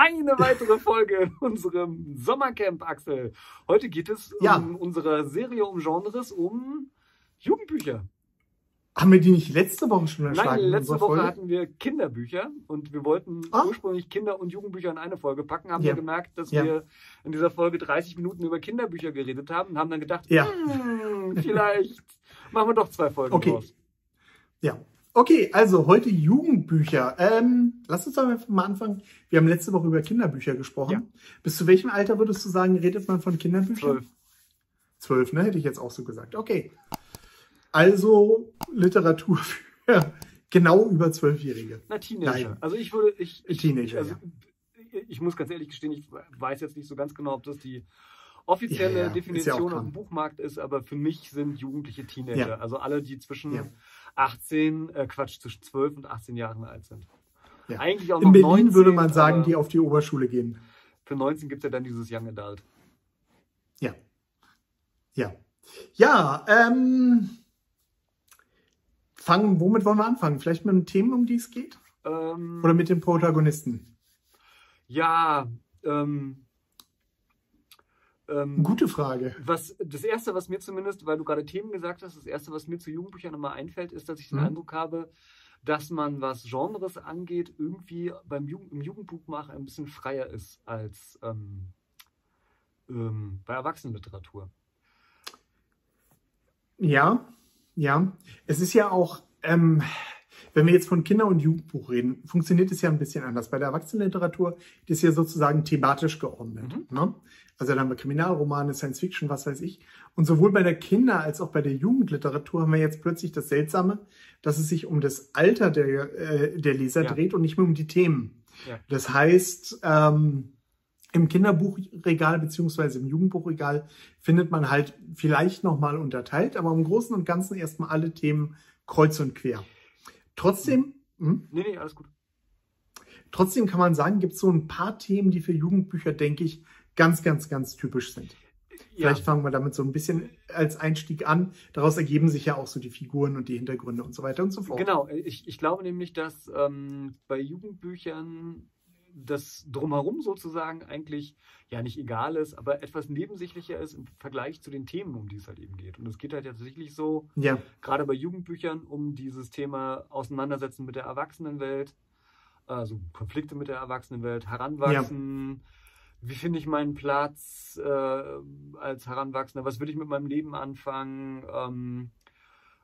eine weitere Folge in unserem Sommercamp, Axel. Heute geht es Ja. um unsere Serie um Genres, um Jugendbücher. Haben wir die nicht letzte Woche schon Nein, erschlagen? in letzte Woche Folge? hatten wir Kinderbücher und wir wollten Ah. ursprünglich Kinder- und Jugendbücher in eine Folge packen, haben Ja. wir gemerkt, dass Ja. wir in dieser Folge 30 Minuten über Kinderbücher geredet haben und haben dann gedacht, Ja. hm, vielleicht machen wir doch zwei Folgen Okay. draus. Ja. Okay, also heute Jugendbücher. Ähm, lass uns doch einfach mal anfangen. Wir haben letzte Woche über Kinderbücher gesprochen. Ja. Bis zu welchem Alter würdest du sagen, redet man von Kinderbüchern? Zwölf. Zwölf, ne? Hätte ich jetzt auch so gesagt. Okay. Also Literatur für genau über Zwölfjährige. Na, Teenager. Nein. Also ich würde, ich, ich, Teenager, also, ich muss ganz ehrlich gestehen, ich weiß jetzt nicht so ganz genau, ob das die offizielle Ja, ja, ja Definition auf dem Buchmarkt ist, aber für mich sind Jugendliche Teenager. Ja. Also alle, die zwischen Ja. 18, äh, Quatsch, zwischen 12 und 18 Jahren alt sind. Ja. Eigentlich auch In Berlin 19, würde man sagen, die auf die Oberschule gehen. Für 19 gibt es ja dann dieses Young Adult. Ja. Ja. Ja, ähm, fangen, womit wollen wir anfangen? Vielleicht mit den Themen, um die es geht? Ähm, Oder mit den Protagonisten? ja, ähm, ähm, Gute Frage. Was, das erste, was mir zumindest, weil du gerade Themen gesagt hast, das erste, was mir zu Jugendbüchern immer einfällt, ist, dass ich den Mhm. Eindruck habe, dass man, was Genres angeht, irgendwie beim Jugend, im Jugendbuchmachen ein bisschen freier ist als ähm, ähm, bei Erwachsenenliteratur. Ja, ja. Es ist ja auch, ähm, wenn wir jetzt von Kinder- und Jugendbuch reden, funktioniert es ja ein bisschen anders. Bei der Erwachsenenliteratur ist es ja sozusagen thematisch geordnet. Ne? Also dann haben wir Kriminalromane, Science Fiction, was weiß ich. Und sowohl bei der Kinder- als auch bei der Jugendliteratur haben wir jetzt plötzlich das Seltsame, dass es sich um das Alter der, äh, der Leser Ja. dreht und nicht mehr um die Themen. Ja. Das heißt, ähm, im Kinderbuchregal beziehungsweise im Jugendbuchregal findet man halt vielleicht nochmal unterteilt, aber im Großen und Ganzen erstmal alle Themen kreuz und quer. Trotzdem, hm, Nee, nee, alles gut. trotzdem kann man sagen, gibt es so ein paar Themen, die für Jugendbücher, denke ich, ganz, ganz, ganz typisch sind. Vielleicht fangen wir damit so ein bisschen als Einstieg an. Daraus ergeben sich ja auch so die Figuren und die Hintergründe und so weiter und so fort. Genau, ich, ich glaube nämlich, dass ähm, bei Jugendbüchern das Drumherum sozusagen eigentlich ja nicht egal ist, aber etwas nebensächlicher ist im Vergleich zu den Themen, um die es halt eben geht. Und es geht halt tatsächlich so, Ja, gerade bei Jugendbüchern, um dieses Thema Auseinandersetzen mit der Erwachsenenwelt, also Konflikte mit der Erwachsenenwelt, Heranwachsen. Wie finde ich meinen Platz äh, als Heranwachsender? Was will ich mit meinem Leben anfangen? Ähm,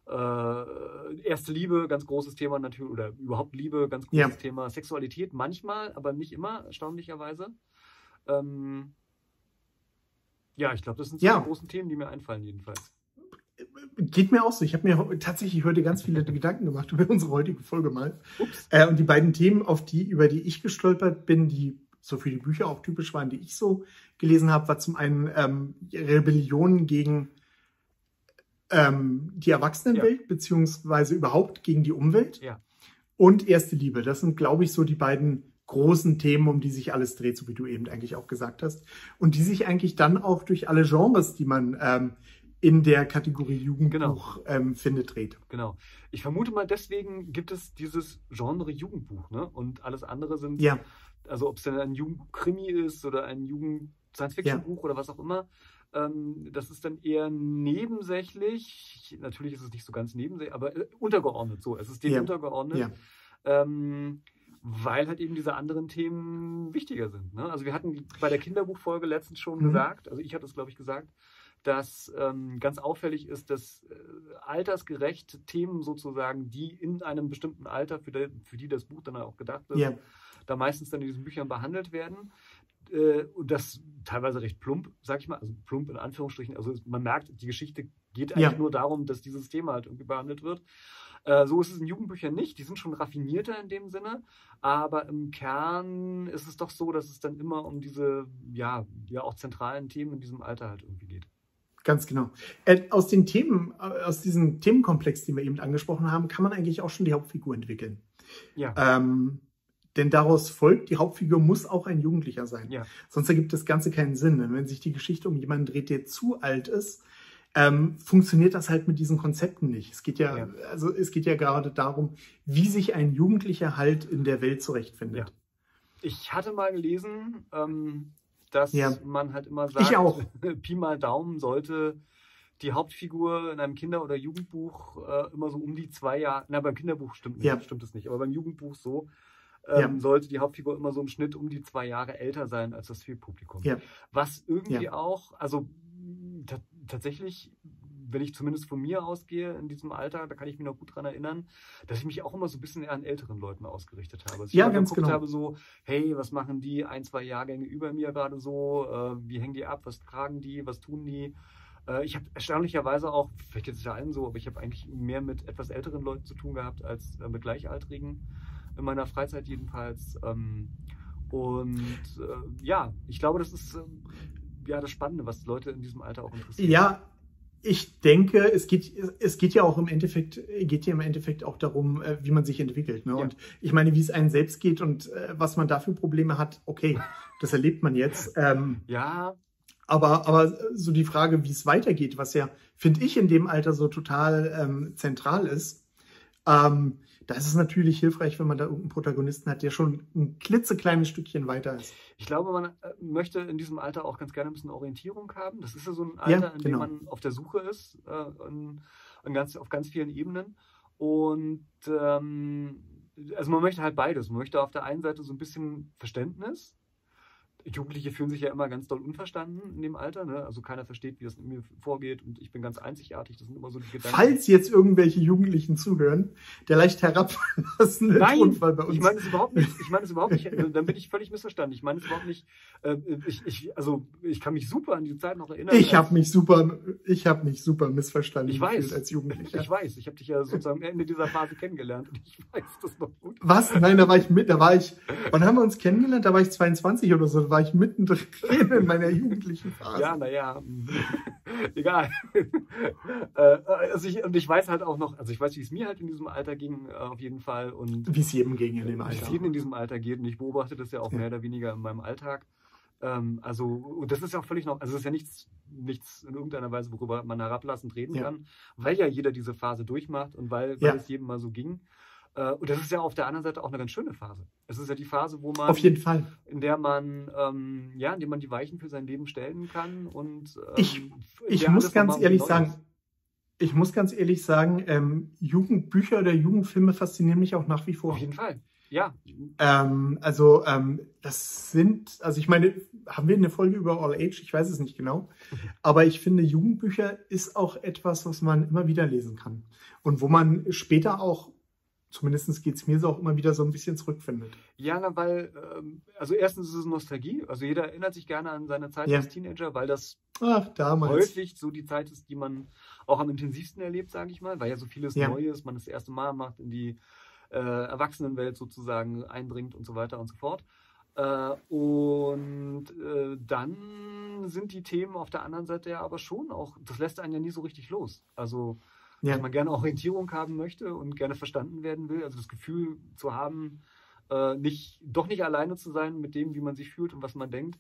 äh, erste Liebe, ganz großes Thema natürlich, oder überhaupt Liebe, ganz großes Ja. Thema. Sexualität manchmal, aber nicht immer, erstaunlicherweise. Ähm, ja, ich glaube, das sind Ja. die großen Themen, die mir einfallen, jedenfalls. geht mir auch so. Ich habe mir tatsächlich heute ganz viele Gedanken gemacht über unsere heutige Folge mal. Äh, und die beiden Themen, auf die, über die ich gestolpert bin, die so für die Bücher auch typisch waren, die ich so gelesen habe, war zum einen ähm, Rebellion gegen ähm, die Erwachsenenwelt, beziehungsweise überhaupt gegen die Umwelt. Ja. Und erste Liebe. Das sind, glaube ich, so die beiden großen Themen, um die sich alles dreht, so wie du eben eigentlich auch gesagt hast. Und die sich eigentlich dann auch durch alle Genres, die man ähm, in der Kategorie Jugendbuch ähm, findet, dreht. Genau. Ich vermute mal, deswegen gibt es dieses Genre Jugendbuch, ne? Und alles andere sind, Ja, also ob es denn ein Jugendkrimi ist oder ein Jugend-Science-Fiction-Buch oder was auch immer, das ist dann eher nebensächlich. Natürlich ist es nicht so ganz nebensächlich, aber äh, untergeordnet so. Es ist dem Ja. untergeordnet. ja. Ähm, weil halt eben diese anderen Themen wichtiger sind. Ne? Also wir hatten bei der Kinderbuchfolge letztens schon Mhm. gesagt, also ich hatte es glaube ich gesagt, dass ähm, ganz auffällig ist, dass äh, altersgerecht Themen sozusagen, die in einem bestimmten Alter, für, die, für die das Buch dann auch gedacht ist, Ja. da meistens dann in diesen Büchern behandelt werden. Äh, und das teilweise recht plump, sag ich mal, also plump in Anführungsstrichen. Also man merkt, die Geschichte geht eigentlich Ja. nur darum, dass dieses Thema halt irgendwie behandelt wird. Äh, so ist es in Jugendbüchern nicht. Die sind schon raffinierter in dem Sinne. Aber im Kern ist es doch so, dass es dann immer um diese, ja, ja auch zentralen Themen in diesem Alter halt irgendwie geht. Ganz genau. Äh, aus den Themen, äh, aus diesem Themenkomplex, den wir eben angesprochen haben, kann man eigentlich auch schon die Hauptfigur entwickeln. Ja. Ähm, denn daraus folgt, die Hauptfigur muss auch ein Jugendlicher sein. Ja. Sonst ergibt das Ganze keinen Sinn. Denn wenn sich die Geschichte um jemanden dreht, der zu alt ist, ähm, funktioniert das halt mit diesen Konzepten nicht. Es geht ja, Ja. also es geht ja gerade darum, wie sich ein Jugendlicher halt in der Welt zurechtfindet. ich hatte mal gelesen, ähm, dass Ja. man halt immer sagt. Pi mal Daumen sollte die Hauptfigur in einem Kinder- oder Jugendbuch äh, immer so um die zwei Jahre, na beim Kinderbuch stimmt, nicht, Ja. stimmt es nicht, aber beim Jugendbuch so, ähm, Ja. sollte die Hauptfigur immer so im Schnitt um die zwei Jahre älter sein als das Zielpublikum. Ja. Was irgendwie Ja. auch, also ta tatsächlich, wenn ich zumindest von mir ausgehe in diesem Alter, da kann ich mich noch gut dran erinnern, dass ich mich auch immer so ein bisschen eher an älteren Leuten ausgerichtet habe. Dass ich Ja, ganz genau. habe, so, hey, was machen die ein, zwei Jahrgänge über mir gerade so? Äh, wie hängen die ab? Was tragen die? Was tun die? Äh, ich habe erstaunlicherweise auch, vielleicht ist es ja allen so, aber ich habe eigentlich mehr mit etwas älteren Leuten zu tun gehabt als äh, mit Gleichaltrigen. In meiner Freizeit jedenfalls. Ähm, und äh, ja, ich glaube, das ist ähm, ja das Spannende, was Leute in diesem Alter auch interessiert. Ja, ich denke, es geht, es geht ja auch im Endeffekt, geht ja im Endeffekt auch darum, äh, wie man sich entwickelt. Ne? Ja. Und ich meine, wie es einem selbst geht und äh, was man da für Probleme hat, okay, das erlebt man jetzt. Ähm, Ja, aber, aber so die Frage, wie es weitergeht, was ja, finde ich, in dem Alter so total ähm, zentral ist, ähm, da ist es natürlich hilfreich, wenn man da irgendeinen Protagonisten hat, der schon ein klitzekleines Stückchen weiter ist. Ich glaube, man äh, möchte in diesem Alter auch ganz gerne ein bisschen Orientierung haben. Das ist ja so ein Alter, in dem genau. man auf der Suche ist, äh, in, in ganz, auf ganz vielen Ebenen. Und ähm, also man möchte halt beides. Man möchte auf der einen Seite so ein bisschen Verständnis. Jugendliche fühlen sich ja immer ganz doll unverstanden in dem Alter. Ne? Also keiner versteht, wie das in mir vorgeht und ich bin ganz einzigartig. Das sind immer so die Gedanken. Falls jetzt irgendwelche Jugendlichen zuhören, der leicht herablassende Nein, Tonfall bei uns. Ich meine es überhaupt nicht. Ich meine es überhaupt nicht. Also, Dann bin ich völlig missverstanden. Ich meine es überhaupt nicht. Äh, ich, ich, also ich kann mich super an die Zeit noch erinnern. Ich habe mich super, ich habe mich super missverstanden Ich weiß. als Jugendlicher. Ich weiß. Ich habe dich ja sozusagen am Ende dieser Phase kennengelernt und ich weiß das noch gut. Was? Nein, da war ich mit, da war ich, wann haben wir uns kennengelernt? Da war ich 22 oder so, war ich mittendrin in meiner jugendlichen Phase. Ja, naja. Egal. äh, also ich, und ich weiß halt auch noch, also ich weiß, wie es mir halt in diesem Alter ging, äh, auf jeden Fall. Und Wie es jedem ging in dem wie es Alter. jedem in diesem Alter geht. Und ich beobachte das ja auch Ja. mehr oder weniger in meinem Alltag. Ähm, also, und das ist ja auch völlig noch, also es ist ja nichts, nichts in irgendeiner Weise, worüber man herablassend reden Ja. kann, weil ja jeder diese Phase durchmacht und weil, weil Ja. es jedem mal so ging. Äh, und das ist ja auf der anderen Seite auch eine ganz schöne Phase. Es ist ja die Phase, wo man, Auf jeden Fall. in der man, ähm, ja, in der man die Weichen für sein Leben stellen kann und ähm, Ich- Ich muss ganz ehrlich sagen, ist. ich muss ganz ehrlich sagen, ähm, Jugendbücher oder Jugendfilme faszinieren mich auch nach wie vor. Auf jeden Fall. Ja, Ähm, also ähm, das sind, also ich meine, haben wir eine Folge über All Age? Ich weiß es nicht genau. Aber ich finde, Jugendbücher ist auch etwas, was man immer wieder lesen kann. Und wo man später auch, zumindest geht es mir so auch immer wieder so ein bisschen zurückfindet. Ja, na, weil, ähm, also erstens ist es Nostalgie. Also jeder erinnert sich gerne an seine Zeit Ja. als Teenager, weil das Ach, häufig so die Zeit ist, die man auch am intensivsten erlebt, sage ich mal, weil ja so vieles Ja. Neues man das erste Mal macht, in die äh, Erwachsenenwelt sozusagen eindringt und so weiter und so fort. Äh, und äh, dann sind die Themen auf der anderen Seite ja aber schon auch, das lässt einen ja nie so richtig los. Also, Ja. dass man gerne Orientierung haben möchte und gerne verstanden werden will, also das Gefühl zu haben, äh, nicht, doch nicht alleine zu sein mit dem, wie man sich fühlt und was man denkt.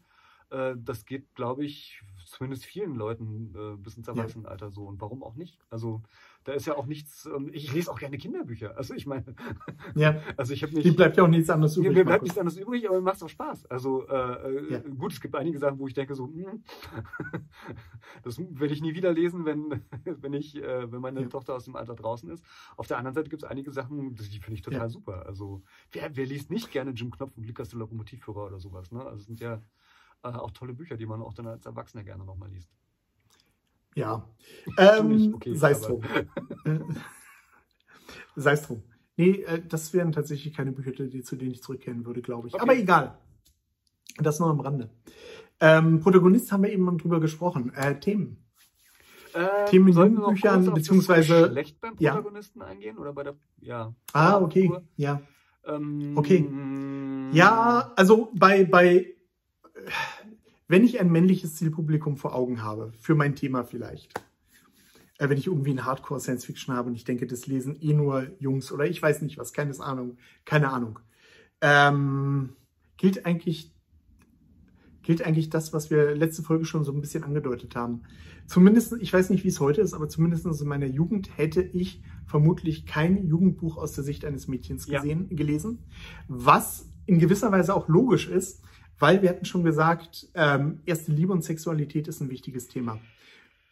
Äh, das geht, glaube ich, zumindest vielen Leuten äh, bis ins Ja. Erwachsenenalter so. Und warum auch nicht? Also da ist ja auch nichts. ähm, ich lese auch gerne Kinderbücher. Also ich meine, Ja, also ich habe die nicht. bleibt ja auch nichts anderes Mir, übrig. mir bleibt nichts anderes übrig, aber mir macht es auch Spaß. Also äh, äh, Ja. gut, es gibt einige Sachen, wo ich denke so, hm, das werde ich nie wieder lesen, wenn, wenn ich, äh, wenn meine Ja. Tochter aus dem Alter draußen ist. Auf der anderen Seite gibt es einige Sachen, die finde ich total super. Also wer, wer liest nicht gerne Jim Knopf und Lukas der Lokomotivführer oder sowas? Ne? Also es sind ja äh, auch tolle Bücher, die man auch dann als Erwachsener gerne nochmal liest. Ja. Ähm, okay, Sei es drum. Sei es drum. Nee, äh, das wären tatsächlich keine Bücher, die, zu denen ich zurückkehren würde, glaube ich. Okay. Aber egal. Das nur am Rande. Ähm, Protagonist haben wir eben drüber gesprochen. Äh, Themen. Äh, Themen in das beziehungsweise- Geschlecht beim Ja. Protagonisten eingehen oder bei der ja. Ah, okay. Ja. Ähm, Okay. Ja, also bei, bei, wenn ich ein männliches Zielpublikum vor Augen habe, für mein Thema vielleicht, äh, wenn ich irgendwie ein Hardcore-Science-Fiction habe und ich denke, das lesen eh nur Jungs oder ich weiß nicht was, keine Ahnung, keine Ahnung, ähm, gilt eigentlich gilt eigentlich das, was wir letzte Folge schon so ein bisschen angedeutet haben. Zumindest, ich weiß nicht, wie es heute ist, aber zumindest in meiner Jugend hätte ich vermutlich kein Jugendbuch aus der Sicht eines Mädchens Ja. gesehen, gelesen. Was in gewisser Weise auch logisch ist, weil wir hatten schon gesagt, ähm, erste Liebe und Sexualität ist ein wichtiges Thema.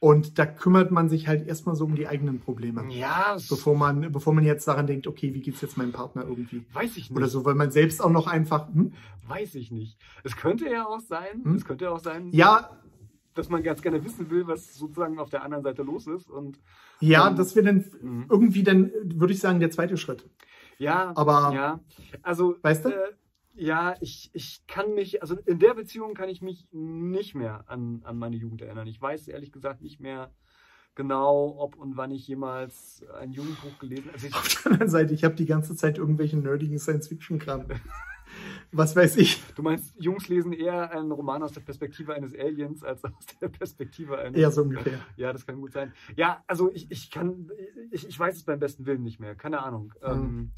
Und da kümmert man sich halt erstmal so um die eigenen Probleme. Ja. Bevor man, bevor man jetzt daran denkt, okay, wie geht's jetzt meinem Partner irgendwie? Weiß ich nicht. Oder so, weil man selbst auch noch einfach, hm? Weiß ich nicht. Es könnte ja auch sein, Hm? es könnte auch sein, Ja, dass man ganz gerne wissen will, was sozusagen auf der anderen Seite los ist. Und ja, Ähm, das wäre dann Mhm. irgendwie dann, würde ich sagen, der zweite Schritt. ja, Aber, ja. Also, weißt du? äh, ja, ich, ich kann mich, also in der Beziehung kann ich mich nicht mehr an, an meine Jugend erinnern. Ich weiß ehrlich gesagt nicht mehr genau, ob und wann ich jemals ein Jugendbuch gelesen habe. Also ich, auf der anderen Seite, ich habe die ganze Zeit irgendwelchen nerdigen Science-Fiction-Kram. Was weiß ich. du meinst, Jungs lesen eher einen Roman aus der Perspektive eines Aliens als aus der Perspektive eines. Eher so ungefähr. Ja, das kann gut sein. Ja, also ich, ich kann, ich, ich weiß es beim besten Willen nicht mehr, keine Ahnung. Mhm. Ähm,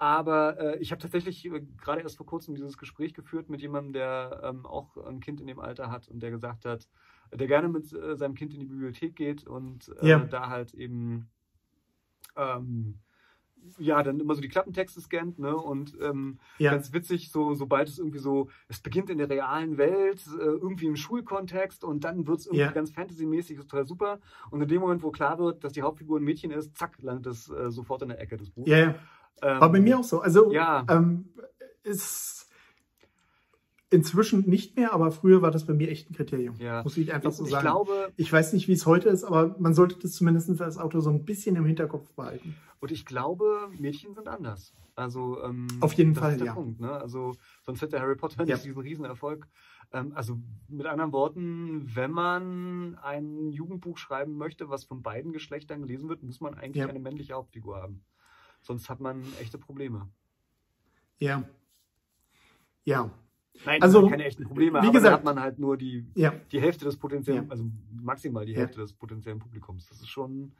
aber äh, ich habe tatsächlich äh, gerade erst vor kurzem dieses Gespräch geführt mit jemandem, der ähm, auch ein Kind in dem Alter hat und der gesagt hat, der gerne mit äh, seinem Kind in die Bibliothek geht und äh, Ja. da halt eben ähm, ja, dann immer so die Klappentexte scannt, ne? Und ähm, Ja. ganz witzig, so, sobald es irgendwie so, es beginnt in der realen Welt, äh, irgendwie im Schulkontext und dann wird es irgendwie Ja. ganz fantasymäßig, total super. Und in dem Moment, wo klar wird, dass die Hauptfigur ein Mädchen ist, zack, landet es äh, sofort in der Ecke des Buchs. Ja, ja. Ähm, War bei mir auch so. Also Ja. ähm, ist inzwischen nicht mehr, aber früher war das bei mir echt ein Kriterium. Ja. Muss ich einfach so ich sagen. glaube, ich weiß nicht, wie es heute ist, aber man sollte das zumindest als Autor so ein bisschen im Hinterkopf behalten. und ich glaube, Mädchen sind anders. Also ähm, Auf jeden Fall, ja. Punkt, ne? Also sonst hätte Harry Potter Ja. nicht diesen Riesenerfolg. Ähm, also mit anderen Worten, wenn man ein Jugendbuch schreiben möchte, was von beiden Geschlechtern gelesen wird, muss man eigentlich Ja. eine männliche Hauptfigur haben. Sonst hat man echte Probleme. Ja. Ja. Nein, Also, keine echten Probleme, wie aber gesagt- hat man halt nur die, Ja. die Hälfte des potenziellen, Ja. also maximal die Ja. Hälfte des potenziellen Publikums. Das ist schon.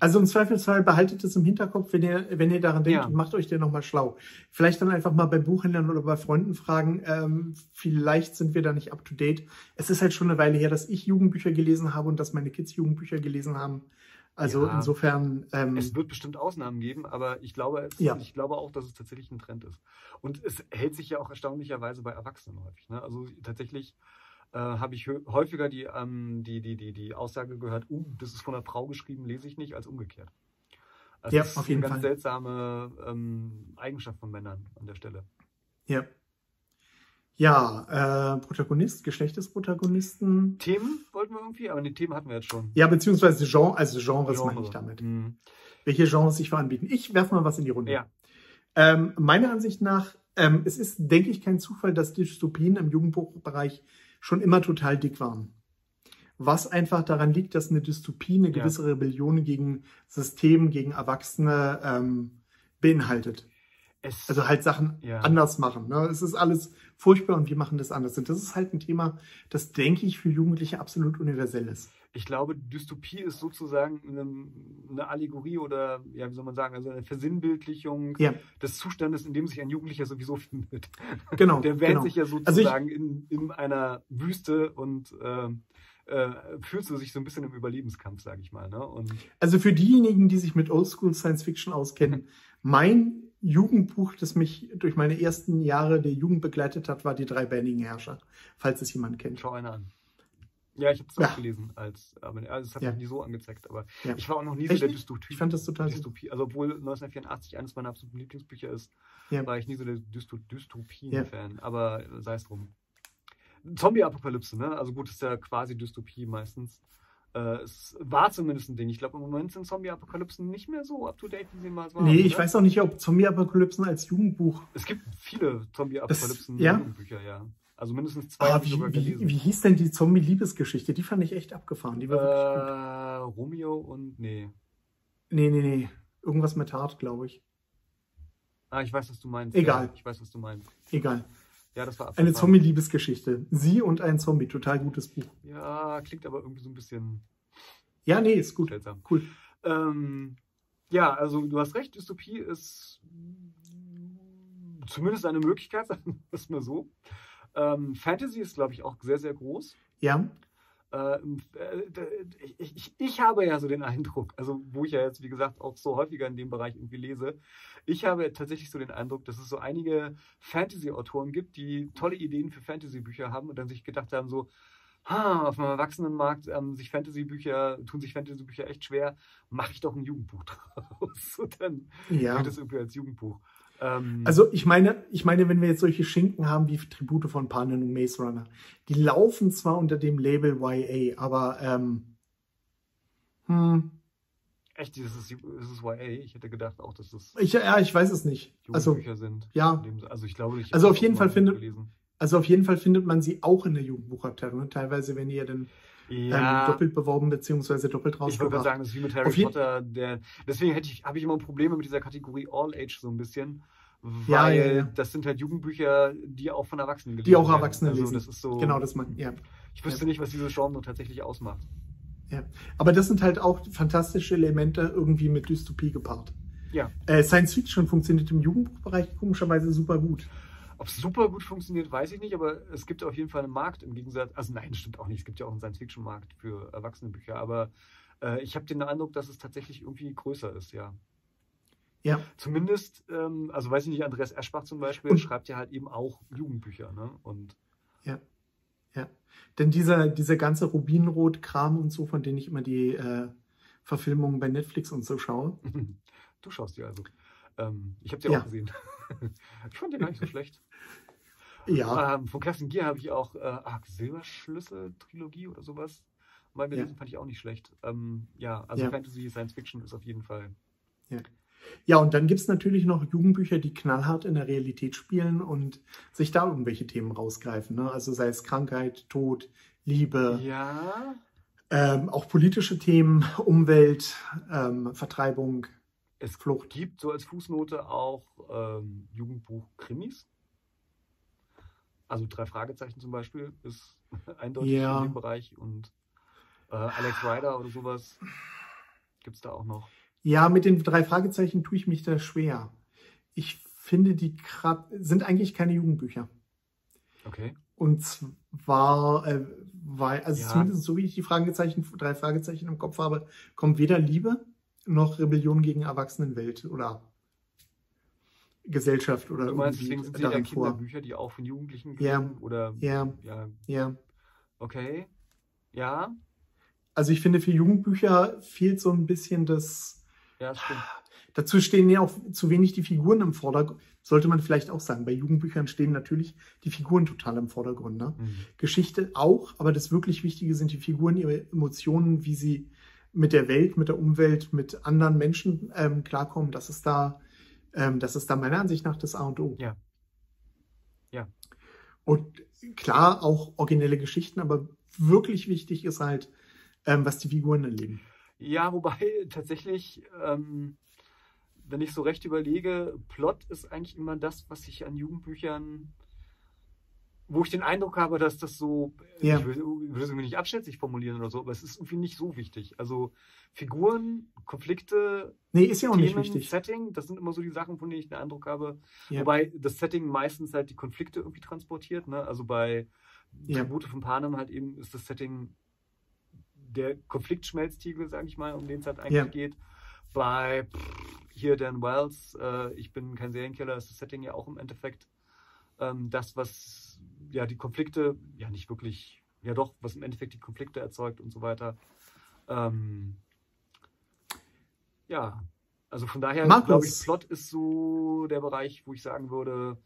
Also im Zweifelsfall behaltet es im Hinterkopf, wenn ihr, wenn ihr daran denkt Ja. und macht euch den nochmal schlau. Vielleicht dann einfach mal bei Buchhändlern oder bei Freunden fragen, ähm, vielleicht sind wir da nicht up to date. Es ist halt schon eine Weile her, dass ich Jugendbücher gelesen habe und dass meine Kids Jugendbücher gelesen haben. Also Ja. insofern, ähm, Es wird bestimmt Ausnahmen geben, aber ich glaube, es, Ja. ich glaube auch, dass es tatsächlich ein Trend ist. Und es hält sich ja auch erstaunlicherweise bei Erwachsenen häufig. Ne? Also tatsächlich äh, habe ich häufiger die, ähm, die, die, die, die Aussage gehört, uh, das ist von einer Frau geschrieben, lese ich nicht, als umgekehrt. Also Ja, das ist auf jeden eine ganz Fall. seltsame ähm, Eigenschaft von Männern an der Stelle. ja. Ja, äh, Protagonist, Geschlecht des Protagonisten. Themen wollten wir irgendwie, aber die Themen hatten wir jetzt schon. Ja, beziehungsweise Genre, also Genres Genre. meine ich damit. Mhm. Welche Genres sich voranbieten. Ich werfe mal was in die Runde. Ja. Ähm, meiner Ansicht nach, ähm, es ist, denke ich, kein Zufall, dass Dystopien im Jugendbuchbereich schon immer total dick waren. Was einfach daran liegt, dass eine Dystopie eine Ja. gewisse Rebellion gegen System, gegen Erwachsene ähm, beinhaltet. Es, Also halt Sachen Ja. anders machen. Ne? Es ist alles furchtbar und wir machen das anders. Und das ist halt ein Thema, das, denke ich, für Jugendliche absolut universell ist. ich glaube, Dystopie ist sozusagen eine, eine Allegorie oder, ja, wie soll man sagen, also eine Versinnbildlichung Ja, des Zustandes, in dem sich ein Jugendlicher sowieso findet. genau. Der wähnt genau. sich ja Also sozusagen in, in einer Wüste und ähm, äh, fühlt so sich so ein bisschen im Überlebenskampf, sage ich mal. Ne? Also für diejenigen, die sich mit Oldschool Science Fiction auskennen, mein Jugendbuch, das mich durch meine ersten Jahre der Jugend begleitet hat, war Die drei bändigen Herrscher, falls es jemand kennt. schau einer an. Ja, ich habe es Ja. auch gelesen, als, aber also es hat Ja. mich nie so angezeigt. Aber Ja. ich war auch noch nie Echt so der? Dystopie. Ich fand das total. Dystopie. Also obwohl 1984 eines meiner absoluten Lieblingsbücher ist, Ja. war ich nie so der Dysto Dystopien-Fan. Aber sei es drum. Zombie-Apokalypse, ne? Also gut, ist ja quasi Dystopie meistens. Äh, es war zumindest ein Ding. Ich glaube, im Moment sind Zombie-Apokalypsen nicht mehr so up-to-date, wie sie mal waren. Nee, ich oder? weiß auch nicht, ob Zombie-Apokalypsen als Jugendbuch. Es gibt viele Zombie-Apokalypsen Das- ja? Ja. Also mindestens zwei Ah, ich wie, wie, wie hieß denn die Zombie-Liebesgeschichte? Die fand ich echt abgefahren. Die war äh, Romeo und nee. Nee, nee, nee. Irgendwas mit Hart, glaube ich. Ah, ich weiß, was du meinst. Egal. Ja, ich weiß, was du meinst. Egal. Ja, das war Eine. Zombie-Liebesgeschichte. Sie und ein Zombie. Total gutes Buch. Ja, klingt aber irgendwie so ein bisschen Ja, nee, ist gut. seltsam. Cool. Ähm, ja, also du hast recht, Dystopie ist zumindest eine Möglichkeit, sagen wir es mal so. Ähm, Fantasy ist, glaube ich, auch sehr, sehr groß. Ja, ich, ich, ich, habe ja so den Eindruck, also wo ich ja jetzt, wie gesagt, auch so häufiger in dem Bereich irgendwie lese, ich habe tatsächlich so den Eindruck, dass es so einige Fantasy-Autoren gibt, die tolle Ideen für Fantasy-Bücher haben und dann sich gedacht haben, so, ha, auf dem Erwachsenenmarkt ähm, sich Fantasy-Bücher, tun sich Fantasy-Bücher echt schwer, mache ich doch ein Jugendbuch draus. Und dann ja. wird es irgendwie als Jugendbuch. Ähm, also ich meine, ich meine, wenn wir jetzt solche Schinken haben wie Tribute von Panem und Maze Runner, die laufen zwar unter dem Label YA, aber ähm, hm, Echt, ist, ist YA? Ich hätte gedacht auch, dass das. Ich, ja, ich weiß es nicht. Also, sind. Ja. Also ich glaube nicht. Also auf jeden Fall findet. Also auf jeden Fall findet man sie auch in der Jugendbuchabteilung. Ne? Teilweise die ja dann ja. ähm, doppelt beworben beziehungsweise doppelt rausgebracht. Ich würde sagen, das ist wie mit Harry Potter. Der, deswegen ich, habe ich immer Probleme mit dieser Kategorie All Age so ein bisschen. Weil ja, ja, das sind halt Jugendbücher, die auch von Erwachsenen gelesen werden. Die auch Erwachsene werden. Also, lesen. Das ist so, genau, das man, ja. Ich wüsste nicht, was dieses Genre tatsächlich ausmacht. Ja. Aber das sind halt auch fantastische Elemente irgendwie mit Dystopie gepaart. Ja. Äh, Science Fiction funktioniert im Jugendbuchbereich komischerweise super gut. Ob es super gut funktioniert, weiß ich nicht, aber es gibt auf jeden Fall einen Markt im Gegensatz. Also nein, das stimmt auch nicht. Es gibt ja auch einen Science-Fiction-Markt für Erwachsenenbücher, aber äh, ich habe den Eindruck, dass es tatsächlich irgendwie größer ist, ja. Ja. Zumindest, ähm, also weiß ich nicht, Andreas Eschbach zum Beispiel Und, schreibt ja halt eben auch Jugendbücher, ne? Und ja. Ja. Denn dieser, dieser ganze Rubinrot-Kram und so, von denen ich immer die äh, Verfilmungen bei Netflix und so schaue. Du schaust die also. Ähm, ich habe sie ja. auch gesehen. ich fand die gar nicht so schlecht. Ja. Ähm, von Kerstin Gier habe ich auch äh, Silberschlüssel-Trilogie oder sowas. Mal gelesen, ja. fand ich auch nicht schlecht. Ähm, ja, also ja. Fantasy, Science Fiction ist auf jeden Fall. Ja. Ja, und dann gibt es natürlich noch Jugendbücher, die knallhart in der Realität spielen und sich da irgendwelche Themen rausgreifen. Ne? Also sei es Krankheit, Tod, Liebe. Ja. Ähm, auch politische Themen, Umwelt, ähm, Vertreibung, es Flucht. gibt so als Fußnote auch ähm, Jugendbuch-Krimis. Also drei Fragezeichen zum Beispiel ist eindeutig ja. in dem Bereich und äh, Alex Ryder oder sowas gibt es da auch noch. Ja, mit den drei Fragezeichen tue ich mich da schwer. Ich finde, die sind eigentlich keine Jugendbücher. Okay. Und zwar, äh, weil, also ja. zumindest so wie ich die Fragezeichen, drei Fragezeichen im Kopf habe, kommt weder Liebe noch Rebellion gegen Erwachsenenwelt oder Gesellschaft oder Du meinst, deswegen sind sie ja Kinderbücher, die auch von Jugendlichen ja. oder ja. ja. Ja. Okay. Ja. Also ich finde, für Jugendbücher fehlt so ein bisschen das ja, stimmt. Dazu stehen ja auch zu wenig die Figuren im Vordergrund. Sollte man vielleicht auch sagen. Bei Jugendbüchern stehen natürlich die Figuren total im Vordergrund. Ne? Mhm. Geschichte auch, aber das wirklich Wichtige sind die Figuren, ihre Emotionen, wie sie mit der Welt, mit der Umwelt, mit anderen Menschen ähm, klarkommen. Das ist da, ähm, das ist da meiner Ansicht nach das A und O. Ja. Ja. Und klar auch originelle Geschichten, aber wirklich wichtig ist halt, ähm, was die Figuren erleben. Ja, wobei tatsächlich, ähm, wenn ich so recht überlege, Plot ist eigentlich immer das, was ich an Jugendbüchern, wo ich den Eindruck habe, dass das so, ja. ich will das irgendwie nicht abschätzig formulieren oder so, aber es ist irgendwie nicht so wichtig. Also Figuren, Konflikte, nee, ist ja auch Themen, nicht wichtig. Setting, das sind immer so die Sachen, von denen ich den Eindruck habe. Ja. Wobei das Setting meistens halt die Konflikte irgendwie transportiert. Ne? Also bei ja. Tribute von Panem halt eben ist das Setting der Konfliktschmelztiegel, sage ich mal, um den es halt eigentlich ja. geht. Bei hier Dan Wells, äh, ich bin kein Serienkiller, ist das Setting ja auch im Endeffekt ähm, das, was ja die Konflikte, ja nicht wirklich, ja doch, was im Endeffekt die Konflikte erzeugt und so weiter. Ähm, ja, also von daher glaube ich, Plot ist so der Bereich, wo ich sagen würde,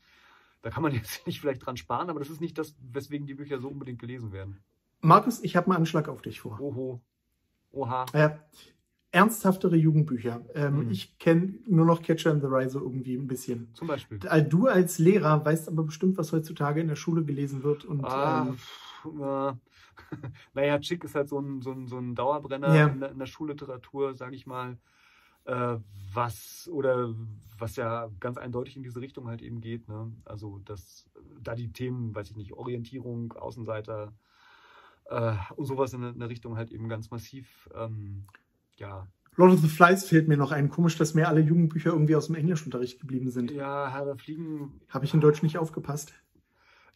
da kann man jetzt nicht vielleicht dran sparen, aber das ist nicht das, weswegen die Bücher so unbedingt gelesen werden. Markus, ich habe mal einen Schlag auf dich vor. Oho. Oha. Äh, ernsthaftere Jugendbücher. Ähm, mhm. Ich kenne nur noch Catcher in the Rye so irgendwie ein bisschen. Zum Beispiel. Du als Lehrer weißt aber bestimmt, was heutzutage in der Schule gelesen wird. Und, ah, ähm, äh, naja, Chick ist halt so ein, so ein, so ein Dauerbrenner ja. in, der, in der Schulliteratur, sage ich mal. Äh, was oder was ja ganz eindeutig in diese Richtung halt eben geht. Ne? Also, dass da die Themen, weiß ich nicht, Orientierung, Außenseiter, äh, und sowas in der Richtung halt eben ganz massiv. Ähm, ja. Lord of the Flies fehlt mir noch ein. Komisch, dass mir alle Jugendbücher irgendwie aus dem Englischunterricht geblieben sind. Ja, Herr der Fliegen. Habe ich in Deutsch nicht aufgepasst?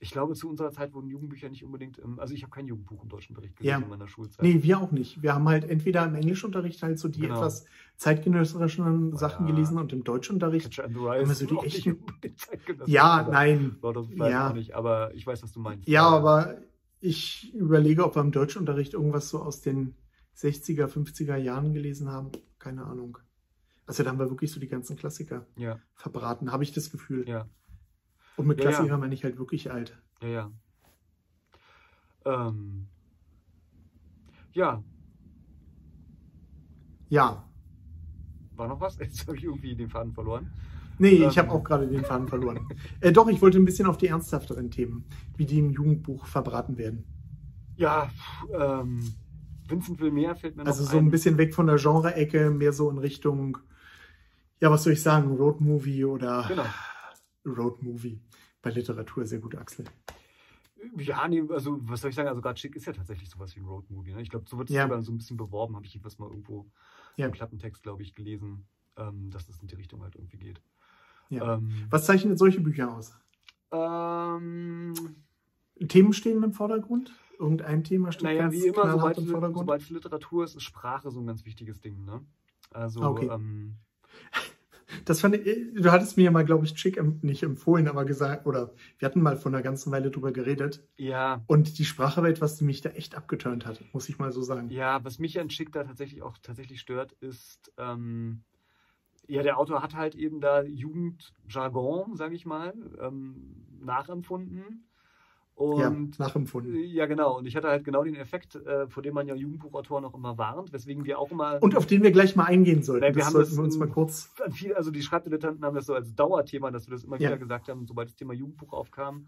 ich glaube, zu unserer Zeit wurden Jugendbücher nicht unbedingt, im, also ich habe kein Jugendbuch im Deutschunterricht gelesen Ja. in meiner Schulzeit. Nee, wir auch nicht. Wir haben halt entweder im Englischunterricht halt so die Genau. etwas zeitgenössischeren Sachen ja. gelesen und im Deutschunterricht. Haben wir so die echten- Ja, nein. Lord of the Flies Ja. auch nicht, aber ich weiß, was du meinst. Ja, aber ich überlege, ob wir im Deutschunterricht irgendwas so aus den 60er, 50er Jahren gelesen haben. Keine Ahnung. Also da haben wir wirklich so die ganzen Klassiker Ja, verbraten, habe ich das Gefühl. ja, Und mit Ja, ja. Klassiker meine ich halt wirklich alt. ja, ja. Ähm, ja, Ja. war noch was? Jetzt habe ich irgendwie den Faden verloren. Nee, Ähm. ich habe auch gerade den Faden verloren. äh, doch, ich wollte ein bisschen auf die ernsthafteren Themen, wie die im Jugendbuch verbraten werden. Ja, ähm, Vincent will mehr fällt mir noch Also so ein bisschen weg von der Genre-Ecke, mehr so in Richtung, ja, was soll ich sagen, Roadmovie oder Genau. Roadmovie. Bei Literatur sehr gut, Axel. Ja, nee, also was soll ich sagen, also gerade Schick ist ja tatsächlich sowas wie ein Roadmovie. Ne? Ich glaube, so wird es Ja. sogar so ein bisschen beworben, habe ich jedenfalls mal irgendwo Ja. im Klappentext, glaube ich, gelesen, ähm, dass das in die Richtung halt irgendwie geht. Ja. Ähm, Was zeichnet solche Bücher aus? ähm, Themen stehen im Vordergrund? Irgendein Thema steht naja, ganz wie immer, sobald, im Vordergrund? sobald es Literatur ist, ist Sprache so ein ganz wichtiges Ding. Ne? Also, okay. ähm, Das fand ich, du hattest mir ja mal, glaube ich, Chick nicht empfohlen, aber gesagt, oder wir hatten mal vor einer ganzen Weile drüber geredet. ja, Und die Sprache war etwas, die mich da echt abgeturnt hat, muss ich mal so sagen. Ja, was mich an Schick da tatsächlich auch tatsächlich stört, ist, ähm, ja, der Autor hat halt eben da Jugendjargon, sage ich mal, ähm, nachempfunden. Ja, Und nachempfunden. ja, genau. Und ich hatte halt genau den Effekt, äh, vor dem man ja Jugendbuchautoren auch immer warnt, weswegen wir auch immer. Und auf den wir gleich mal eingehen sollten. Nein, wir das haben sollten das wir uns mal kurz. viel, also die Schreibdilettanten haben das so als Dauerthema, dass wir das immer Ja. wieder gesagt haben, sobald das Thema Jugendbuch aufkam,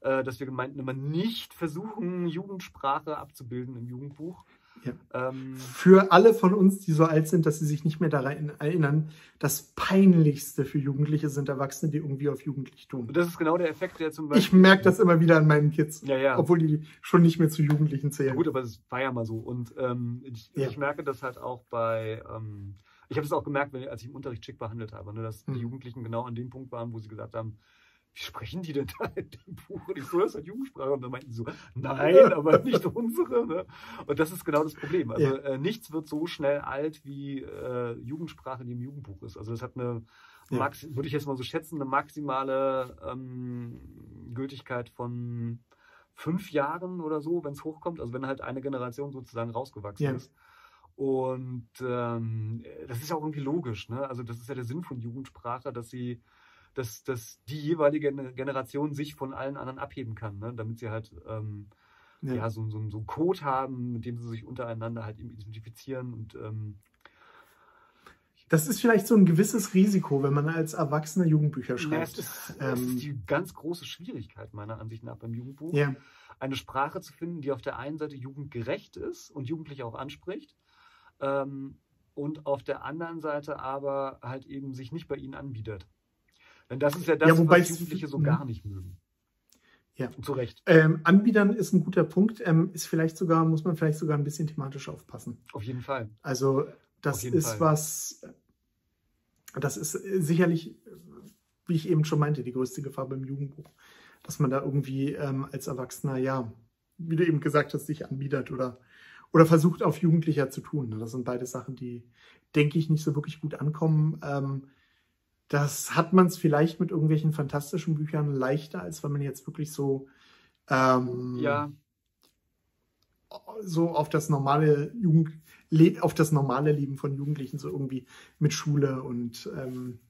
äh, dass wir meinten immer nicht versuchen, Jugendsprache abzubilden im Jugendbuch. Ja. Ähm, Für alle von uns, die so alt sind, dass sie sich nicht mehr daran erinnern, das Peinlichste für Jugendliche sind Erwachsene, die irgendwie auf Jugendlich tun. und das ist genau der Effekt, der zum Beispiel. Ich merke das immer wieder an meinen Kids, Ja, ja. obwohl die schon nicht mehr zu Jugendlichen Ja, zählen. gut, aber es war ja mal so. Und ähm, ich, ich merke das halt auch bei, ähm, ich habe das auch gemerkt, wenn, als ich im Unterricht Chick behandelt habe, ne, dass Mhm. die Jugendlichen genau an dem Punkt waren, wo sie gesagt haben, wie sprechen die denn da in dem Buch? Und ich so, das ist halt Jugendsprache. Und dann meinten sie so, nein, aber nicht unsere. Ne? Und das ist genau das Problem. Also Ja. äh, nichts wird so schnell alt wie äh, Jugendsprache, die im Jugendbuch ist. Also das hat eine, Ja. Max, würde ich jetzt mal so schätzen, eine maximale ähm, Gültigkeit von fünf Jahren oder so, wenn es hochkommt. Also wenn halt eine Generation sozusagen rausgewachsen Ja. ist. Und ähm, das ist ja auch irgendwie logisch. Ne? Also das ist ja der Sinn von Jugendsprache, dass sie, dass, dass die jeweilige Generation sich von allen anderen abheben kann, ne? damit sie halt ähm, ja. Ja. so, so, so einen Code haben, mit dem sie sich untereinander halt identifizieren und ähm, Das ist vielleicht so ein gewisses Risiko, wenn man als Erwachsener Jugendbücher na, es, schreibt. ist, Ähm, ist die ganz große Schwierigkeit meiner Ansicht nach beim Jugendbuch. ja, eine Sprache zu finden, die auf der einen Seite jugendgerecht ist und Jugendliche auch anspricht ähm, und auf der anderen Seite aber halt eben sich nicht bei ihnen anbietet. Denn das ist ja das, Ja, wobei was Jugendliche so Mhm. gar nicht mögen. Ja. Zu Recht, ähm, Anbietern ist ein guter Punkt. Ähm, ist vielleicht sogar, muss man vielleicht sogar ein bisschen thematisch aufpassen. auf jeden Fall. Also das ist Fall. was, das ist sicherlich, wie ich eben schon meinte, die größte Gefahr beim Jugendbuch, dass man da irgendwie ähm, als Erwachsener, ja, wie du eben gesagt hast, sich anbietet oder, oder versucht auf Jugendlicher zu tun. Das sind beide Sachen, die, denke ich, nicht so wirklich gut ankommen. Ähm, das hat man es vielleicht mit irgendwelchen fantastischen Büchern leichter, als wenn man jetzt wirklich so ähm, Ja, so auf das normale Jugend, auf das normale Leben von Jugendlichen so irgendwie mit Schule und ähm,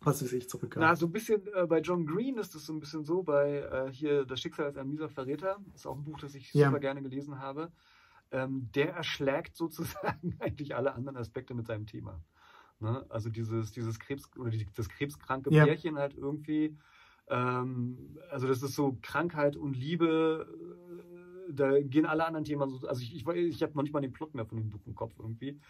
was weiß ich na, zurückgreifen. so ein bisschen äh, bei John Green ist es so ein bisschen so, bei äh, hier Das Schicksal ist ein mieser Verräter, ist auch ein Buch, das ich Ja. super gerne gelesen habe. Ähm, der erschlägt sozusagen eigentlich alle anderen Aspekte mit seinem Thema. Ne? Also dieses, dieses Krebs oder das krebskranke Ja. Pärchen halt irgendwie. Ähm, also das ist so Krankheit und Liebe. äh, Da gehen alle anderen Themen so. Also ich, ich, ich habe noch nicht mal den Plot mehr von dem Buch im Kopf irgendwie,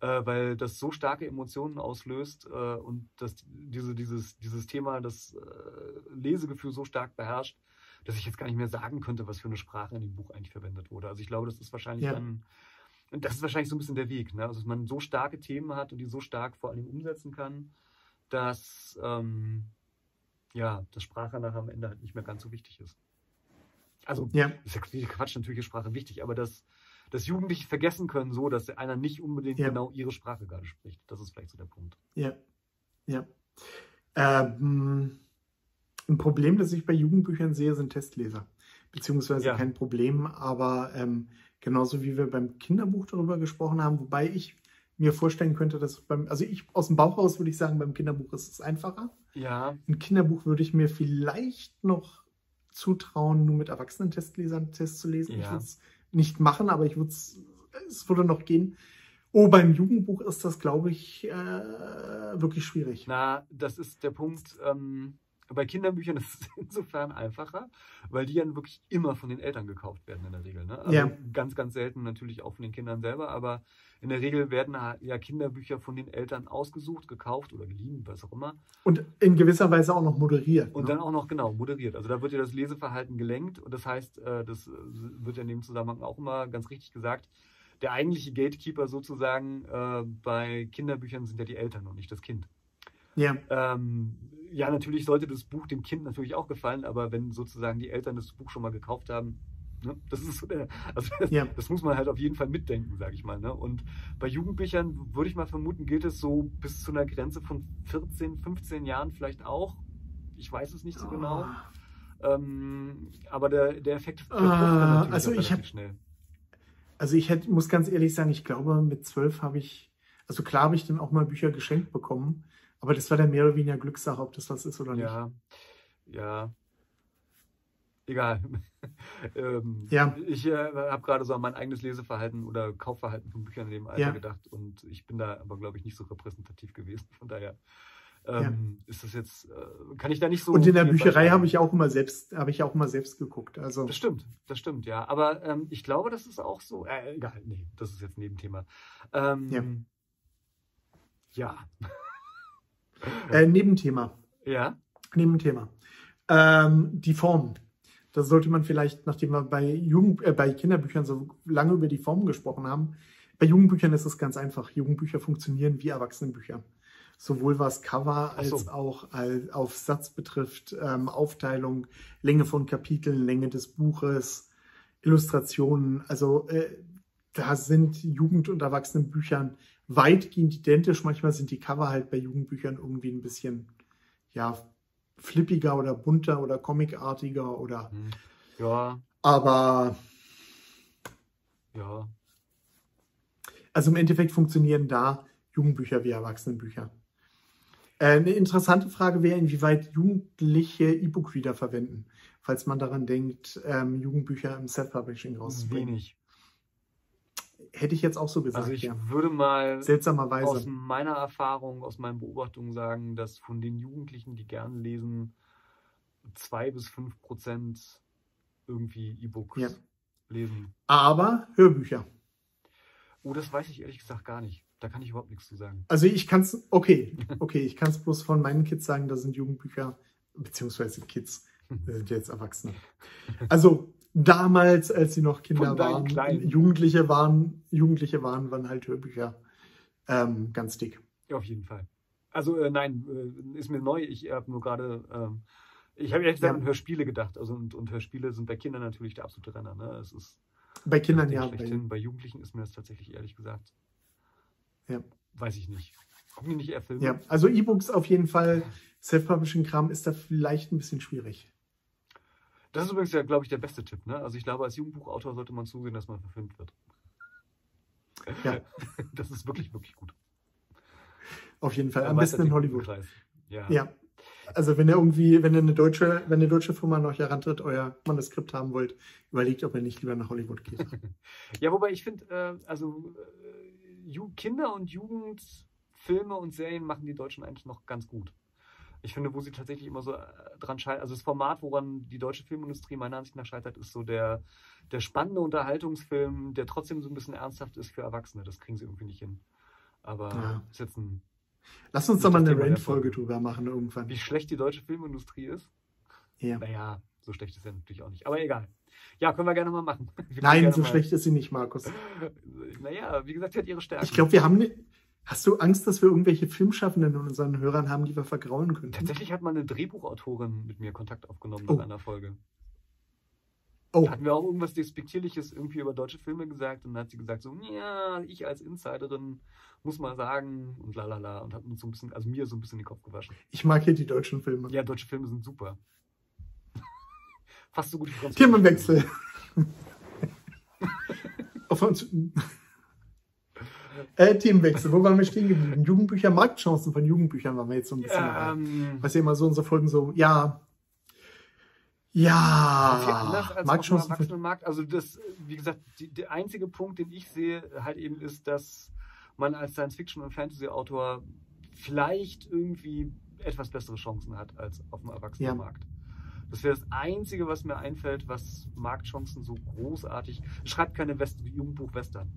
äh, weil das so starke Emotionen auslöst äh, und das, diese, dieses, dieses Thema, das äh, Lesegefühl so stark beherrscht, dass ich jetzt gar nicht mehr sagen könnte, was für eine Sprache in dem Buch eigentlich verwendet wurde. Also ich glaube, das ist wahrscheinlich Ja. dann, und das ist wahrscheinlich so ein bisschen der Weg, ne? Also dass man so starke Themen hat und die so stark vor allem umsetzen kann, dass, ähm, ja, dass Sprache nachher am Ende halt nicht mehr ganz so wichtig ist. Also, ja. ist ja Quatsch, natürlich ist Sprache wichtig, aber dass, dass Jugendliche vergessen können, so, dass einer nicht unbedingt ja. genau ihre Sprache gerade spricht. Das ist vielleicht so der Punkt. Ja. Ja. Ähm, ein Problem, das ich bei Jugendbüchern sehe, sind Testleser. Beziehungsweise ja. kein Problem, aber ähm, genauso wie wir beim Kinderbuch darüber gesprochen haben, wobei ich mir vorstellen könnte, dass beim, also ich aus dem Bauch raus würde ich sagen, beim Kinderbuch ist es einfacher. Ja. Ein Kinderbuch würde ich mir vielleicht noch zutrauen, nur mit erwachsenen Testlesern Tests zu lesen. Ja. Ich würde es nicht machen, aber ich würde es, es würde noch gehen. Oh, beim Jugendbuch ist das, glaube ich, äh, wirklich schwierig. Na, das ist der Punkt. Ähm, bei Kinderbüchern ist es insofern einfacher, weil die dann wirklich immer von den Eltern gekauft werden in der Regel. Ne? Also ja. Ganz, ganz selten natürlich auch von den Kindern selber, aber in der Regel werden ja Kinderbücher von den Eltern ausgesucht, gekauft oder geliehen, was auch immer. Und in gewisser Weise auch noch moderiert. Und ne? dann auch noch, genau, moderiert. Also da wird ja das Leseverhalten gelenkt und das heißt, äh, das äh, wird ja in dem Zusammenhang auch immer ganz richtig gesagt, der eigentliche Gatekeeper sozusagen äh, bei Kinderbüchern sind ja die Eltern und nicht das Kind. Ja. Ähm, ja, natürlich sollte das Buch dem Kind natürlich auch gefallen, aber wenn sozusagen die Eltern das Buch schon mal gekauft haben, ne, das ist so der, also ja. das muss man halt auf jeden Fall mitdenken, sage ich mal. Ne? Und bei Jugendbüchern würde ich mal vermuten, gilt es so bis zu einer Grenze von 14, 15 Jahren vielleicht auch. Ich weiß es nicht so genau. Oh. Ähm, aber der, der Effekt uh, also ich hab, schnell. Also ich hätte, muss ganz ehrlich sagen, ich glaube, mit zwölf habe ich, also klar habe ich dann auch mal Bücher geschenkt bekommen, aber das war dann mehr oder weniger Glückssache, ob das was ist oder nicht. Ja, ja. Egal. ähm, ja. Ich äh, habe gerade so an mein eigenes Leseverhalten oder Kaufverhalten von Büchern in dem Alter ja. gedacht und ich bin da aber, glaube ich, nicht so repräsentativ gewesen. Von daher ähm, ja. ist das jetzt, äh, kann ich da nicht so. Und in der Bücherei habe ich auch immer selbst, habe ich auch immer selbst geguckt. Also. Das stimmt, das stimmt, ja. Aber ähm, ich glaube, das ist auch so. Äh, egal, nee, das ist jetzt ein Nebenthema. Ähm, ja. ja. Äh, Nebenthema. Ja. Nebenthema. Ähm, die Form. Da sollte man vielleicht, nachdem wir bei, Jugend, äh, bei Kinderbüchern so lange über die Form gesprochen haben, bei Jugendbüchern ist es ganz einfach. Jugendbücher funktionieren wie Erwachsenenbücher sowohl was Cover als so. auch als, auf Satz betrifft, ähm, Aufteilung, Länge von Kapiteln, Länge des Buches, Illustrationen. Also äh, da sind Jugend- und Erwachsenenbüchern weitgehend identisch. Manchmal sind die Cover halt bei Jugendbüchern irgendwie ein bisschen ja flippiger oder bunter oder comicartiger oder hm. ja. Aber ja. Also im Endeffekt funktionieren da Jugendbücher wie Erwachsenenbücher. Äh, eine interessante Frage wäre, inwieweit Jugendliche E-Book-Reader verwenden, falls man daran denkt, ähm, Jugendbücher im Self-Publishing rauszubringen. Wenig. Hätte ich jetzt auch so gesagt. Also ich ja. würde mal seltsamerweise aus meiner Erfahrung, aus meinen Beobachtungen sagen, dass von den Jugendlichen, die gerne lesen, zwei bis fünf Prozent irgendwie E-Books ja. lesen. Aber Hörbücher. Oh, das weiß ich ehrlich gesagt gar nicht. Da kann ich überhaupt nichts zu sagen. Also ich kann es, okay, okay, ich kann es bloß von meinen Kids sagen, das sind Jugendbücher, beziehungsweise Kids, sind jetzt Erwachsene. Also damals, als sie noch Kinder waren, Kleinen. Jugendliche waren, Jugendliche waren, waren halt Hörbücher ähm, ganz dick. Ja, auf jeden Fall. Also äh, nein, äh, ist mir neu. Ich habe nur gerade, ähm, ich habe ehrlich gesagt ja. an Hörspiele gedacht. Also und, und, Hörspiele sind bei Kindern natürlich der absolute Renner. Ne? Es ist bei Kindern ja. Bei, bei Jugendlichen ist mir das tatsächlich ehrlich gesagt ja. Weiß ich nicht. Gucken die nicht eher Filme? Ja, also E-Books auf jeden Fall. Self-Publishing-Kram ist da vielleicht ein bisschen schwierig. Das ist übrigens ja, glaube ich, der beste Tipp. Ne? Also ich glaube, als Jugendbuchautor sollte man zusehen, dass man verfilmt wird. Ja. Das ist wirklich, wirklich gut. Auf jeden Fall. Am besten in Hollywood. Ja. ja. Also wenn ihr irgendwie, wenn ihr eine deutsche, wenn eine deutsche Firma noch herantritt, euer Manuskript haben wollt, überlegt, ob ihr nicht lieber nach Hollywood geht. ja, wobei ich finde, äh, also äh, Kinder- und Jugendfilme und Serien machen die Deutschen eigentlich noch ganz gut. Ich finde, wo sie tatsächlich immer so äh, dran scheitern, also das Format, woran die deutsche Filmindustrie meiner Ansicht nach scheitert, ist so der, der spannende Unterhaltungsfilm, der trotzdem so ein bisschen ernsthaft ist für Erwachsene. Das kriegen sie irgendwie nicht hin. Aber ja. ist jetzt ein. Lass uns doch mal eine Rand-Folge drüber machen irgendwann. Wie schlecht die deutsche Filmindustrie ist? Ja. Naja, so schlecht ist ja natürlich auch nicht. Aber egal. Ja, können wir gerne mal machen. Nein, so schlecht ist sie nicht, Markus. Naja, wie gesagt, sie hat ihre Stärke. Ich glaube, wir haben, Hast du Angst, dass wir irgendwelche Filmschaffenden und unseren Hörern haben, die wir vergrauen können? Tatsächlich hat mal eine Drehbuchautorin mit mir Kontakt aufgenommen oh. in einer Folge. Oh. Da hatten wir auch irgendwas Despektierliches irgendwie über deutsche Filme gesagt und dann hat sie gesagt so, ja, ich als Insiderin muss mal sagen und lalala und hat uns so ein bisschen, also mir so ein bisschen den Kopf gewaschen. Ich mag hier die deutschen Filme. Ja, deutsche Filme sind super. Fast so gut wie Französisch. Themenwechsel. Auf uns. Äh, Themenwechsel, wo waren wir stehen geblieben? Jugendbücher, Marktchancen von Jugendbüchern waren wir jetzt so ein bisschen. Ja, ähm, was ja immer so unsere Folgen so, ja, ja, viel anders als Markt auf dem Erwachsenenmarkt. Also das, wie gesagt, die, der einzige Punkt, den ich sehe, halt eben ist, dass man als Science-Fiction- und Fantasy-Autor vielleicht irgendwie etwas bessere Chancen hat als auf dem Erwachsenenmarkt. Ja. Das wäre das Einzige, was mir einfällt, was Marktchancen so großartig. Schreibt keine West Jugendbuch-Western.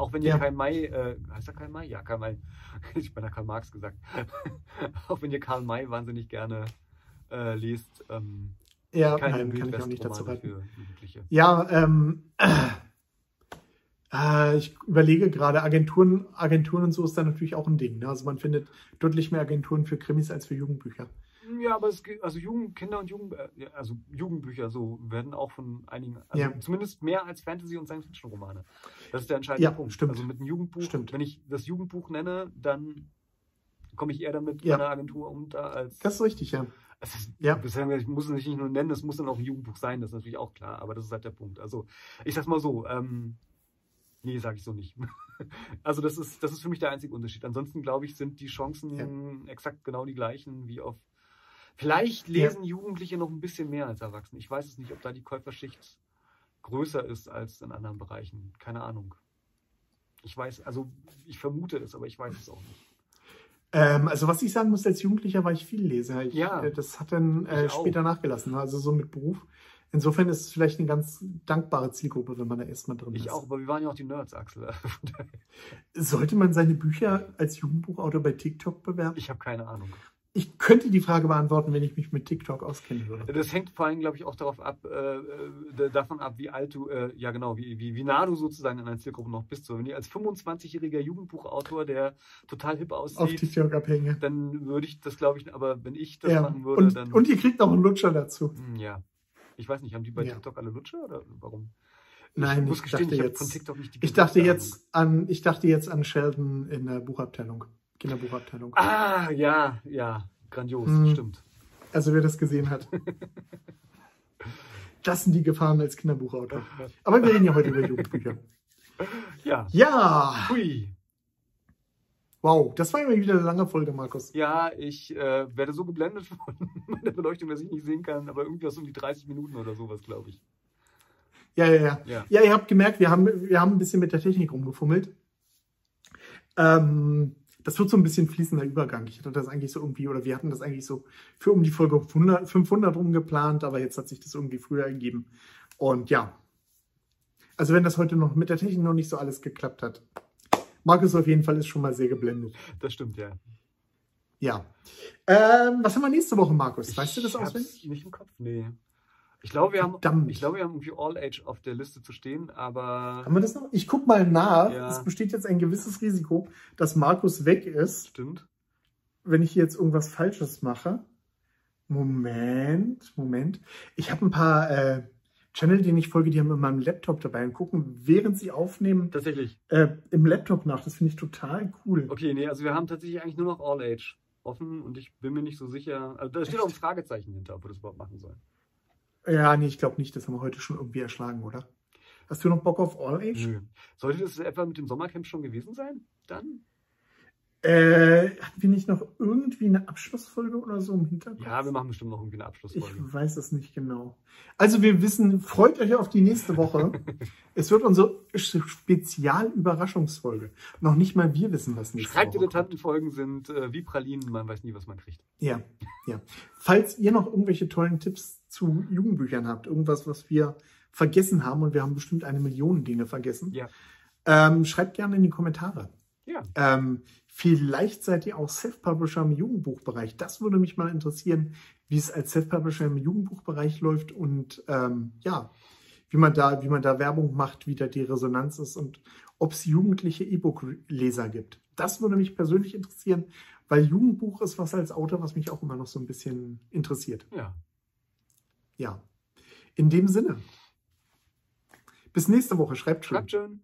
Auch wenn ihr ja. Karl May, äh, heißt er Karl May? Ja, Karl May. Ich bin ja Karl Marx gesagt. Auch wenn ihr Karl May wahnsinnig gerne äh, liest. Ähm, ja, nein, kann ich auch nicht dazu raten. Ja, ähm, äh, ich überlege gerade, Agenturen, Agenturen und so ist da natürlich auch ein Ding. Ne? Also man findet deutlich mehr Agenturen für Krimis als für Jugendbücher. Ja, aber es also Jugend, Kinder- und Jugend, äh, also Jugendbücher so werden auch von einigen, also ja. zumindest mehr als Fantasy- und Science-Fiction-Romane. Das ist der entscheidende ja, Punkt. Stimmt. Also mit einem Jugendbuch, stimmt. wenn ich das Jugendbuch nenne, dann komme ich eher damit ja. meiner Agentur unter als. Das ist richtig, ja. Ist, ja. Bisher, ich muss es nicht nur nennen, es muss dann auch ein Jugendbuch sein, das ist natürlich auch klar, aber das ist halt der Punkt. Also, ich sag's mal so, ähm, nee, sage ich so nicht. also, das ist, das ist für mich der einzige Unterschied. Ansonsten, glaube ich, sind die Chancen ja. exakt genau die gleichen wie auf. Vielleicht lesen ja. Jugendliche noch ein bisschen mehr als Erwachsene. Ich weiß es nicht, ob da die Käuferschicht größer ist als in anderen Bereichen. Keine Ahnung. Ich weiß, also ich vermute es, aber ich weiß es auch nicht. Ähm, also was ich sagen muss, als Jugendlicher war ich viel Leser. Ich, ja. Äh, das hat dann äh, später nachgelassen, also so mit Beruf. Insofern ist es vielleicht eine ganz dankbare Zielgruppe, wenn man da erstmal drin ich ist. Ich auch, aber wir waren ja auch die Nerds, Axel. Sollte man seine Bücher als Jugendbuchautor bei TikTok bewerben? Ich habe keine Ahnung. Ich könnte die Frage beantworten, wenn ich mich mit TikTok auskennen würde. Das hängt vor allem, glaube ich, auch darauf ab, äh, äh davon ab, wie alt du, äh, ja genau, wie, wie, wie nah du sozusagen in einer Zielgruppe noch bist. So, wenn ihr als 25-jähriger Jugendbuchautor, der total hip aussieht, auf TikTok abhänge, dann würde ich das, glaube ich, aber wenn ich das ja. machen würde, und, dann. Und ihr kriegt noch einen Lutscher dazu. Hm, ja. Ich weiß nicht, haben die bei ja. TikTok alle Lutscher oder warum? Nein, ich, muss gestehen, dachte ich jetzt, von TikTok nicht die ich dachte jetzt an, ich dachte jetzt an Sheldon in der Buchabteilung, Kinderbuchabteilung. Ah, ja, ja. Grandios, hm. stimmt. Also wer das gesehen hat. das sind die Gefahren als Kinderbuchautor. Aber wir reden ja heute über Jugendbücher. Ja. Ja. Hui. Wow, das war immer wieder eine lange Folge, Markus. Ja, ich äh, werde so geblendet von meiner Beleuchtung, dass ich nicht sehen kann, aber irgendwas um die 30 Minuten oder sowas, glaube ich. Ja, ja, ja, ja. Ja, ihr habt gemerkt, wir haben, wir haben ein bisschen mit der Technik rumgefummelt. Ähm, das wird so ein bisschen fließender Übergang. Ich hatte das eigentlich so irgendwie, oder wir hatten das eigentlich so für um die Folge 100, 500 rum geplant, aber jetzt hat sich das irgendwie früher ergeben. Und ja, also wenn das heute noch mit der Technik noch nicht so alles geklappt hat. Markus auf jeden Fall ist schon mal sehr geblendet. Das stimmt, ja. Ja. Ähm, was haben wir nächste Woche, Markus? Weißt ich du das auswendig? Nicht im Kopf, nee. Ich glaube, wir haben, ich glaube, wir haben irgendwie All Age auf der Liste zu stehen, aber. Haben wir das noch? Ich guck mal nach. Ja. Es besteht jetzt ein gewisses Risiko, dass Markus weg ist. Stimmt. Wenn ich jetzt irgendwas Falsches mache. Moment, Moment. Ich habe ein paar äh, Channel, denen ich folge, die haben in meinem Laptop dabei und gucken, während sie aufnehmen. Tatsächlich. Äh, Im Laptop nach. Das finde ich total cool. Okay, nee, also wir haben tatsächlich eigentlich nur noch All Age offen und ich bin mir nicht so sicher. Also da steht Echt? auch ein Fragezeichen hinter, ob wir das überhaupt machen sollen. Ja, nee, ich glaube nicht. Das haben wir heute schon irgendwie erschlagen, oder? Hast du noch Bock auf All Age? Nö. Sollte das etwa mit dem Sommercamp schon gewesen sein? Dann? Äh, hatten wir nicht noch irgendwie eine Abschlussfolge oder so im Hintergrund? Ja, wir machen bestimmt noch irgendwie eine Abschlussfolge. Ich weiß es nicht genau. Also wir wissen, freut euch auf die nächste Woche. es wird unsere Spezialüberraschungsfolge. Noch nicht mal wir wissen, was nächste Woche Schreibdilettantenfolgen sind äh, wie Pralinen, man weiß nie, was man kriegt. Ja, ja. Falls ihr noch irgendwelche tollen Tipps zu Jugendbüchern habt, irgendwas, was wir vergessen haben, und wir haben bestimmt eine Million Dinge vergessen, ja. ähm, schreibt gerne in die Kommentare. Ja. Ähm, vielleicht seid ihr auch Self-Publisher im Jugendbuchbereich. Das würde mich mal interessieren, wie es als Self-Publisher im Jugendbuchbereich läuft und ähm, ja, wie man da, wie man da Werbung macht, wie da die Resonanz ist und ob es jugendliche E-Book-Leser gibt. Das würde mich persönlich interessieren, weil Jugendbuch ist was als Autor, was mich auch immer noch so ein bisschen interessiert. Ja. Ja. In dem Sinne. Bis nächste Woche. Schreibt schön. Schreibt schön.